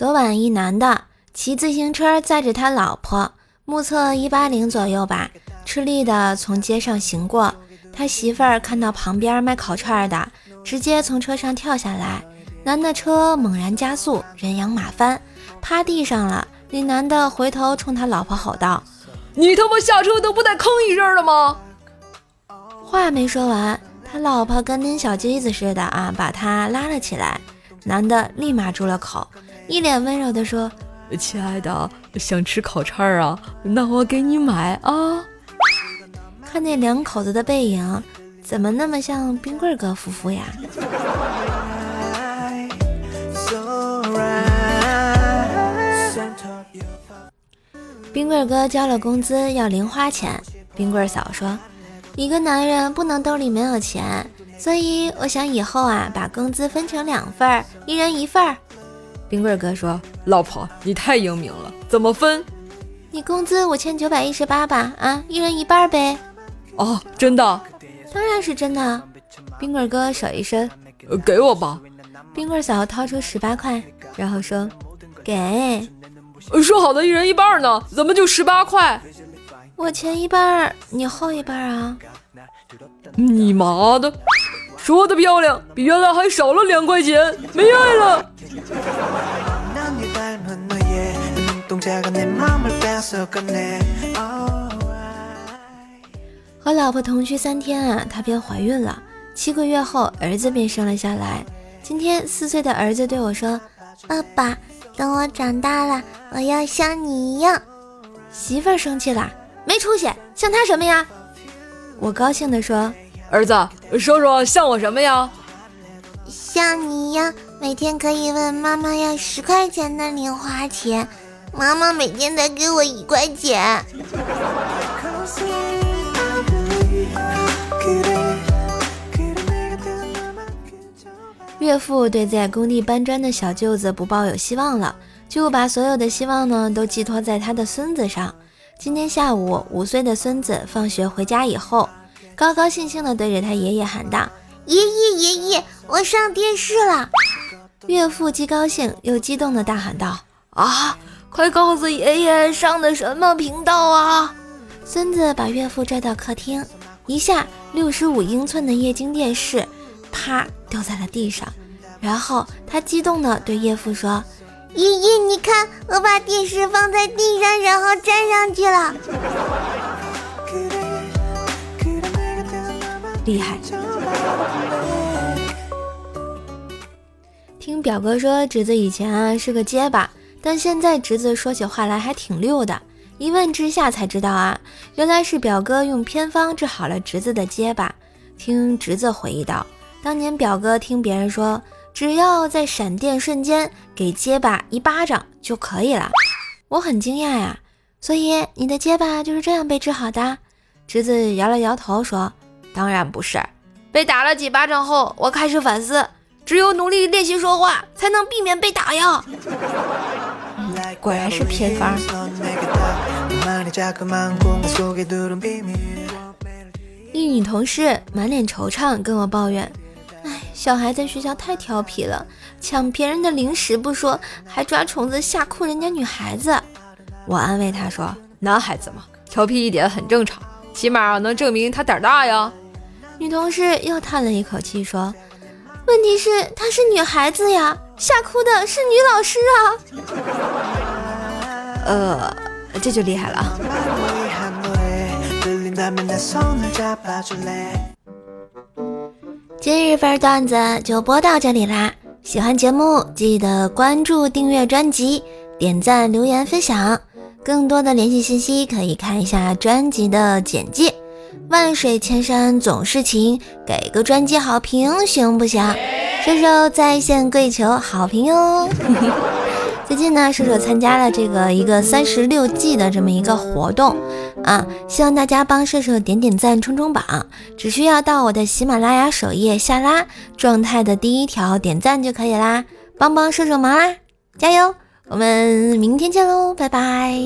昨晚一男的骑自行车载着他老婆，目测一八零左右吧，吃力的从街上行过。他媳妇儿看到旁边卖烤串的，直接从车上跳下来。男的车猛然加速，人仰马翻，趴地上了。那男的回头冲他老婆吼道：“你他妈下车都不带吭一声的吗？”话没说完，他老婆跟拎小鸡子似的啊，把他拉了起来。男的立马住了口，一脸温柔地说：“亲爱的，想吃烤串啊？那我给你买啊。”看那两口子的背影，怎么那么像冰棍哥夫妇呀？冰棍哥交了工资要零花钱，冰棍嫂说：“一个男人不能兜里没有钱，所以我想以后啊把工资分成两份儿，一人一份。”冰棍哥说：“老婆，你太英明了，怎么分？你工资五千九百一十八吧，啊，一人一半呗。”哦，真的？当然是真的。冰棍哥手一伸，呃，给我吧。冰棍嫂掏出十八块，然后说：“给。”说好的一人一半呢？怎么就十八块？我前一半，你后一半啊？你妈的！说的漂亮，比原来还少了两块钱，没爱了。和老婆同居三天啊，她便怀孕了。七个月后，儿子便生了下来。今天四岁的儿子对我说：“爸爸，等我长大了，我要像你一样。”媳妇儿生气了：“没出息，像他什么呀？”我高兴地说：“儿子，说说像我什么呀？像你一样，每天可以问妈妈要十块钱的零花钱，妈妈每天才给我一块钱。”岳父对在工地搬砖的小舅子不抱有希望了，就把所有的希望呢都寄托在他的孙子上。今天下午，五岁的孙子放学回家以后，高高兴兴地对着他爷爷喊道：“爷爷爷爷，我上电视了！”岳父既高兴又激动地大喊道：“啊，快告诉爷爷上的什么频道啊！”孙子把岳父拽到客厅，一下六十五英寸的液晶电视。啪掉在了地上，然后他激动地对岳父说：“爷爷，你看，我把电视放在地上，然后粘上去了，厉害！”听表哥说，侄子以前啊是个结巴，但现在侄子说起话来还挺溜的。一问之下才知道啊，原来是表哥用偏方治好了侄子的结巴。听侄子回忆道。当年表哥听别人说，只要在闪电瞬间给结巴一巴掌就可以了，我很惊讶呀。所以你的结巴就是这样被治好的？侄子摇了摇头说：“当然不是，被打了几巴掌后，我开始反思，只有努力练习说话，才能避免被打呀。”果然是偏方。一女同事满脸惆怅跟我抱怨。哎小孩在学校太调皮了，抢别人的零食不说，还抓虫子吓哭人家女孩子。我安慰她说：“男孩子嘛，调皮一点很正常，起码能证明他胆大呀。”女同事又叹了一口气说：“问题是她是女孩子呀，吓哭的是女老师啊。”呃，这就厉害了。今日份段子就播到这里啦！喜欢节目记得关注、订阅专辑、点赞、留言、分享。更多的联系信息可以看一下专辑的简介。万水千山总是情，给个专辑好评行不行？射手在线跪求好评哟！最近呢，射手参加了这个一个三十六计的这么一个活动啊，希望大家帮射手点点赞、冲冲榜，只需要到我的喜马拉雅首页下拉状态的第一条点赞就可以啦，帮帮射手忙啦，加油！我们明天见喽，拜拜。